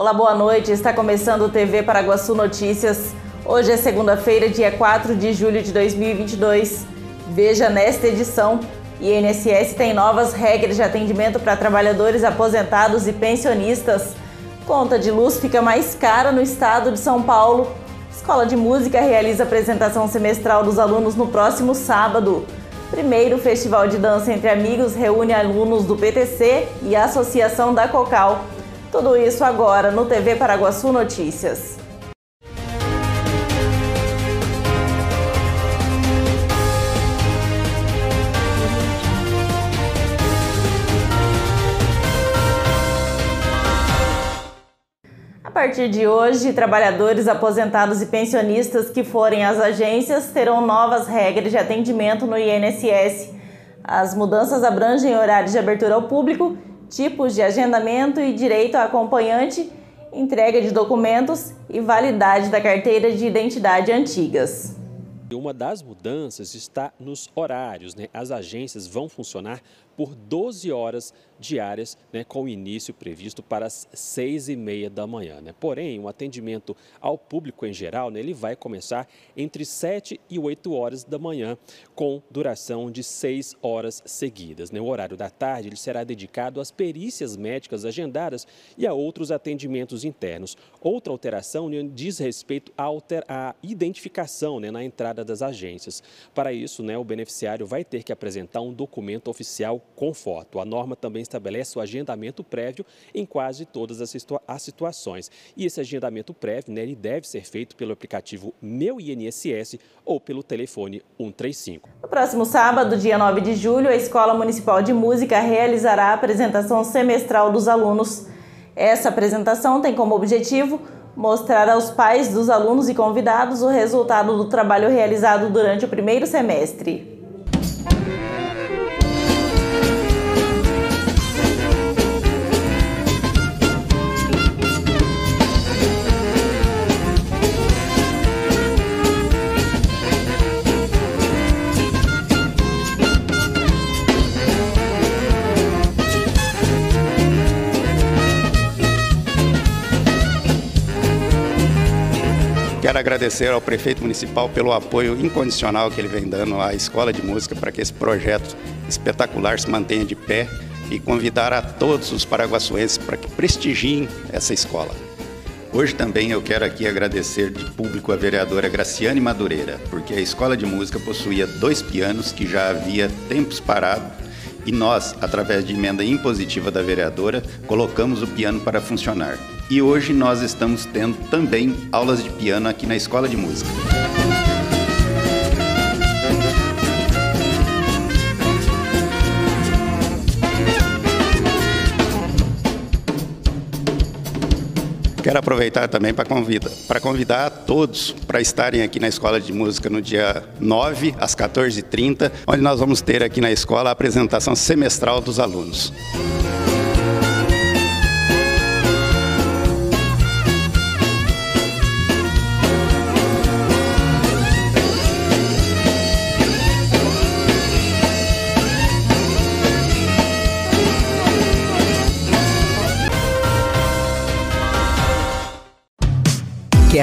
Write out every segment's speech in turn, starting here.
Olá, boa noite. Está começando o TV Paraguaçu Notícias. Hoje é segunda-feira, dia 4 de julho de 2022. Veja nesta edição: INSS tem novas regras de atendimento para trabalhadores aposentados e pensionistas. Conta de luz fica mais cara no estado de São Paulo. Escola de Música realiza apresentação semestral dos alunos no próximo sábado. Primeiro Festival de Dança entre Amigos reúne alunos do PTC e Associação da Cocal. Tudo isso agora no TV Paraguaçu Notícias. A partir de hoje, trabalhadores aposentados e pensionistas que forem às agências terão novas regras de atendimento no INSS. As mudanças abrangem horários de abertura ao público tipos de agendamento e direito a acompanhante, entrega de documentos e validade da carteira de identidade antigas. Uma das mudanças está nos horários. Né? As agências vão funcionar por 12 horas diárias, né, com início previsto para as 6 e meia da manhã. Né? Porém, o atendimento ao público em geral, né, ele vai começar entre 7 e 8 horas da manhã, com duração de 6 horas seguidas. Né? O horário da tarde ele será dedicado às perícias médicas agendadas e a outros atendimentos internos. Outra alteração né, diz respeito à, alter... à identificação né, na entrada das agências. Para isso, né, o beneficiário vai ter que apresentar um documento oficial com foto. A norma também estabelece o agendamento prévio em quase todas as, situa as situações. E esse agendamento prévio né, ele deve ser feito pelo aplicativo Meu INSS ou pelo telefone 135. No próximo sábado, dia 9 de julho, a Escola Municipal de Música realizará a apresentação semestral dos alunos. Essa apresentação tem como objetivo mostrar aos pais dos alunos e convidados o resultado do trabalho realizado durante o primeiro semestre. Quero agradecer ao prefeito municipal pelo apoio incondicional que ele vem dando à Escola de Música para que esse projeto espetacular se mantenha de pé e convidar a todos os paraguaçuenses para que prestigiem essa escola. Hoje também eu quero aqui agradecer de público a vereadora Graciane Madureira, porque a Escola de Música possuía dois pianos que já havia tempos parado e nós, através de emenda impositiva da vereadora, colocamos o piano para funcionar. E hoje nós estamos tendo também aulas de piano aqui na Escola de Música. Quero aproveitar também para convidar, para convidar todos para estarem aqui na Escola de Música no dia 9, às 14h30, onde nós vamos ter aqui na escola a apresentação semestral dos alunos.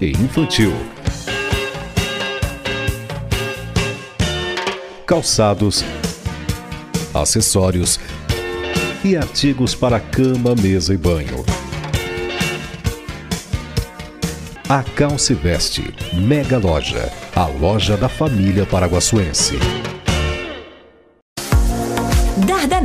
e infantil. Calçados, acessórios e artigos para cama, mesa e banho. A Calce Veste, Mega Loja, a loja da família paraguaçuense.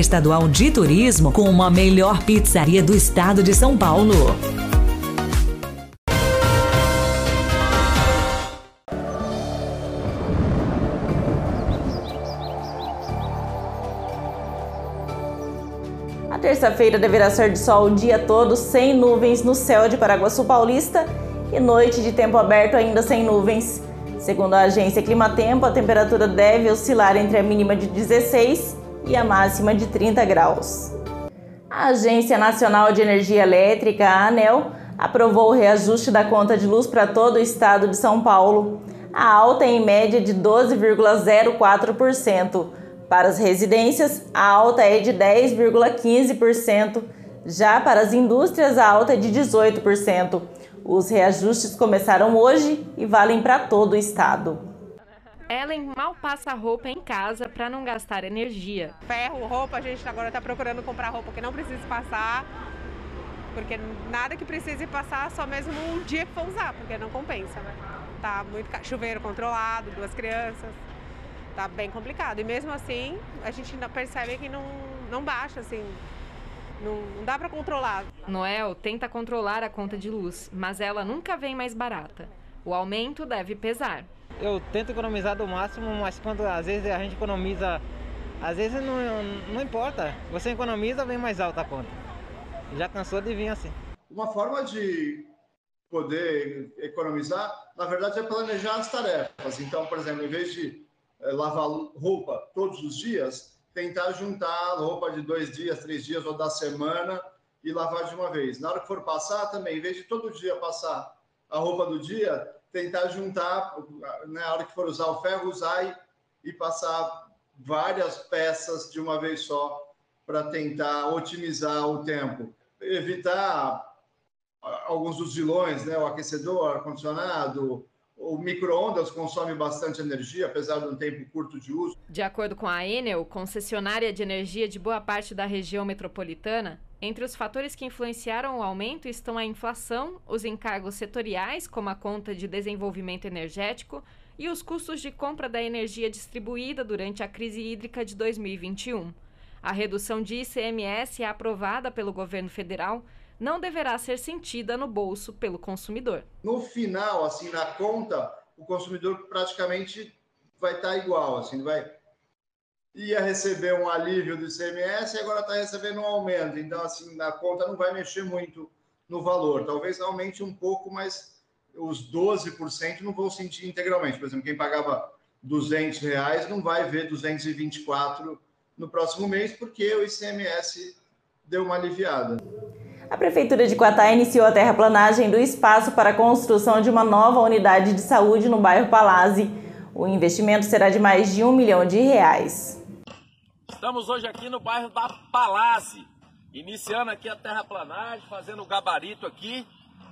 Estadual de Turismo como a melhor pizzaria do estado de São Paulo. A terça-feira deverá ser de sol o dia todo, sem nuvens no céu de Paraguaçu Paulista e noite de tempo aberto ainda sem nuvens. Segundo a agência Climatempo, a temperatura deve oscilar entre a mínima de 16 e a máxima de 30 graus. A Agência Nacional de Energia Elétrica, a ANEL, aprovou o reajuste da conta de luz para todo o estado de São Paulo. A alta é em média de 12,04%. Para as residências, a alta é de 10,15%. Já para as indústrias, a alta é de 18%. Os reajustes começaram hoje e valem para todo o estado. Ellen mal passa roupa em casa para não gastar energia. Ferro, roupa, a gente agora está procurando comprar roupa que não precisa passar, porque nada que precise passar, só mesmo um dia que for usar, porque não compensa, né? Tá muito chuveiro controlado, duas crianças, tá bem complicado. E mesmo assim, a gente percebe que não, não baixa, assim, não, não dá para controlar. Noel tenta controlar a conta de luz, mas ela nunca vem mais barata. O aumento deve pesar eu tento economizar do máximo, mas quando às vezes a gente economiza, às vezes não, não importa. Você economiza, vem mais alta a conta. Já cansou de vir assim. Uma forma de poder economizar, na verdade, é planejar as tarefas. Então, por exemplo, em vez de é, lavar roupa todos os dias, tentar juntar roupa de dois dias, três dias ou da semana e lavar de uma vez. Na hora que for passar também, em vez de todo dia passar a roupa do dia, tentar juntar, né, na hora que for usar o ferro, usar e, e passar várias peças de uma vez só para tentar otimizar o tempo. Evitar alguns dos vilões, né, o aquecedor, ar-condicionado, o micro-ondas consome bastante energia, apesar de um tempo curto de uso. De acordo com a Enel, concessionária de energia de boa parte da região metropolitana, entre os fatores que influenciaram o aumento estão a inflação, os encargos setoriais, como a conta de desenvolvimento energético, e os custos de compra da energia distribuída durante a crise hídrica de 2021. A redução de ICMS aprovada pelo governo federal não deverá ser sentida no bolso pelo consumidor. No final, assim, na conta, o consumidor praticamente vai estar igual, assim, vai ia receber um alívio do ICMS e agora está recebendo um aumento. Então, assim, na conta não vai mexer muito no valor. Talvez aumente um pouco, mas os 12% não vão sentir integralmente. Por exemplo, quem pagava 200 reais não vai ver 224 no próximo mês, porque o ICMS deu uma aliviada. A Prefeitura de Quatá iniciou a terraplanagem do espaço para a construção de uma nova unidade de saúde no bairro Palazzi. O investimento será de mais de um milhão de reais. Estamos hoje aqui no bairro da Palazzi, iniciando aqui a terraplanagem, fazendo o gabarito aqui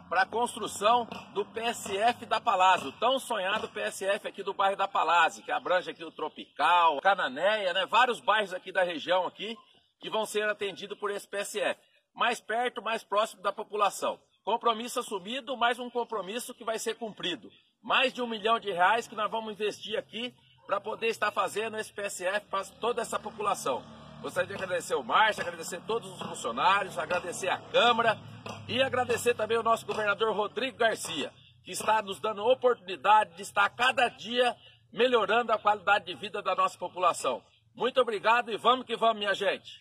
para a construção do PSF da Palazzi, o tão sonhado PSF aqui do bairro da Palazzi, que abrange aqui o Tropical, Cananéia, né, vários bairros aqui da região aqui que vão ser atendidos por esse PSF mais perto, mais próximo da população. Compromisso assumido, mais um compromisso que vai ser cumprido. Mais de um milhão de reais que nós vamos investir aqui para poder estar fazendo esse PSF para toda essa população. Gostaria de agradecer o Márcio, agradecer todos os funcionários, agradecer a Câmara e agradecer também o nosso governador Rodrigo Garcia, que está nos dando oportunidade de estar cada dia melhorando a qualidade de vida da nossa população. Muito obrigado e vamos que vamos, minha gente.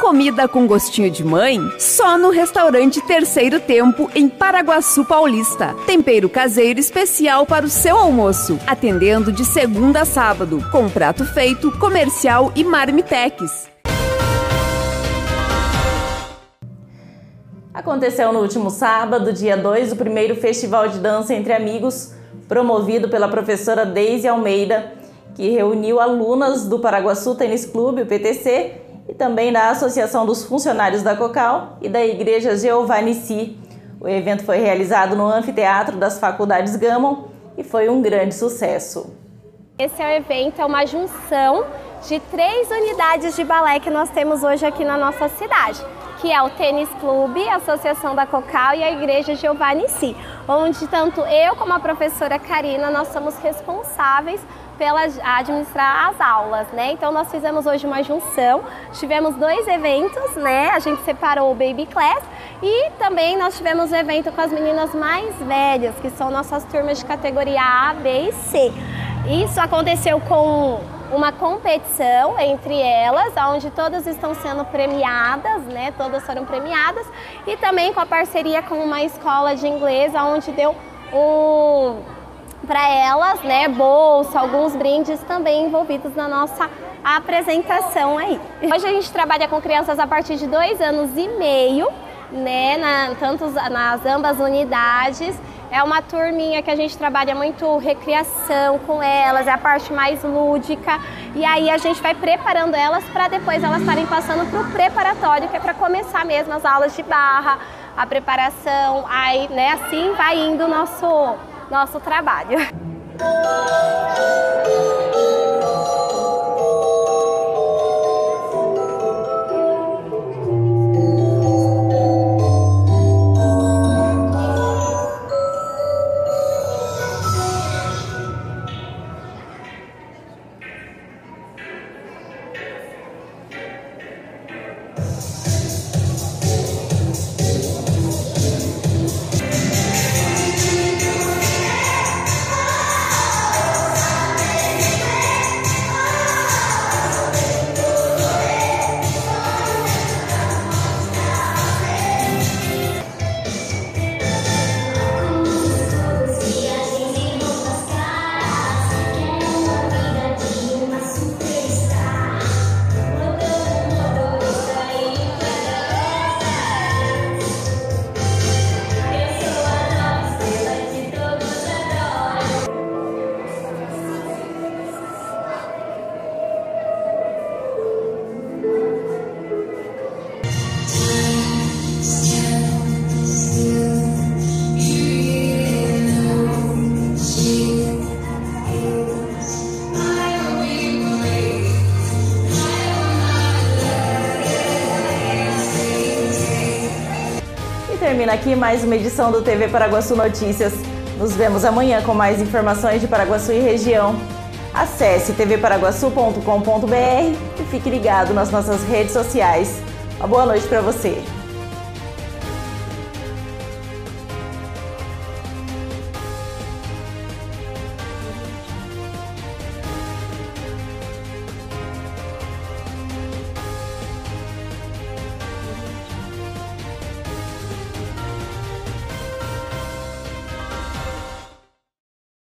Comida com gostinho de mãe? Só no restaurante Terceiro Tempo, em Paraguaçu Paulista. Tempero caseiro especial para o seu almoço. Atendendo de segunda a sábado, com prato feito, comercial e marmitex. Aconteceu no último sábado, dia 2, o primeiro Festival de Dança entre Amigos, promovido pela professora Deise Almeida, que reuniu alunas do Paraguaçu Tênis Clube, o PTC, e também da Associação dos Funcionários da Cocal e da Igreja Jeová Nissi. O evento foi realizado no Anfiteatro das Faculdades Gamon e foi um grande sucesso. Esse é um evento, é uma junção de três unidades de balé que nós temos hoje aqui na nossa cidade, que é o Tênis Clube, a Associação da Cocal e a Igreja Jeová Nissi, onde tanto eu como a professora Karina, nós somos responsáveis pela administrar as aulas, né? Então nós fizemos hoje uma junção, tivemos dois eventos, né? A gente separou o Baby Class e também nós tivemos um evento com as meninas mais velhas, que são nossas turmas de categoria A, B e C. Isso aconteceu com uma competição entre elas, onde todas estão sendo premiadas, né? Todas foram premiadas e também com a parceria com uma escola de inglês, onde deu um para elas, né, bolsa, alguns brindes também envolvidos na nossa apresentação aí. Hoje a gente trabalha com crianças a partir de dois anos e meio, né, na, tanto nas ambas unidades. É uma turminha que a gente trabalha muito recriação com elas, é a parte mais lúdica. E aí a gente vai preparando elas para depois elas estarem passando para o preparatório, que é para começar mesmo as aulas de barra, a preparação. Aí, né, assim vai indo o nosso nosso trabalho. Aqui mais uma edição do TV Paraguaçu Notícias. Nos vemos amanhã com mais informações de Paraguaçu e região. Acesse tvparaguaçu.com.br e fique ligado nas nossas redes sociais. Uma boa noite para você.